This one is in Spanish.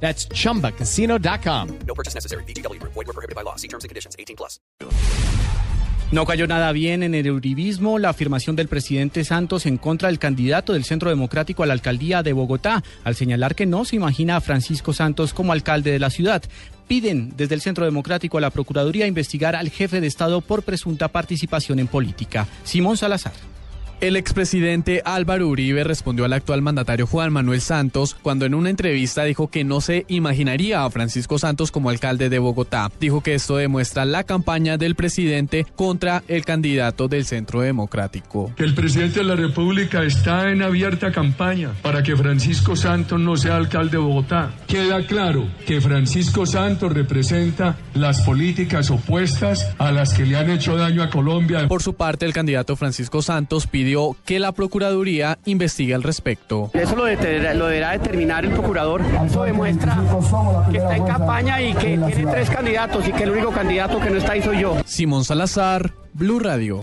That's chumbacasino.com. No purchase necessary. Void were prohibited by law. See terms and conditions. 18 plus. No cayó nada bien en el uribismo la afirmación del presidente Santos en contra del candidato del Centro Democrático a la alcaldía de Bogotá, al señalar que no se imagina a Francisco Santos como alcalde de la ciudad. Piden desde el Centro Democrático a la Procuraduría investigar al jefe de Estado por presunta participación en política. Simón Salazar. El expresidente Álvaro Uribe respondió al actual mandatario Juan Manuel Santos cuando en una entrevista dijo que no se imaginaría a Francisco Santos como alcalde de Bogotá. Dijo que esto demuestra la campaña del presidente contra el candidato del Centro Democrático. El presidente de la República está en abierta campaña para que Francisco Santos no sea alcalde de Bogotá. Queda claro que Francisco Santos representa las políticas opuestas a las que le han hecho daño a Colombia. Por su parte, el candidato Francisco Santos pidió que la Procuraduría investigue al respecto. Eso lo, lo deberá determinar el procurador. Eso demuestra que está en campaña y que tiene tres candidatos y que el único candidato que no está ahí soy yo. Simón Salazar, Blue Radio.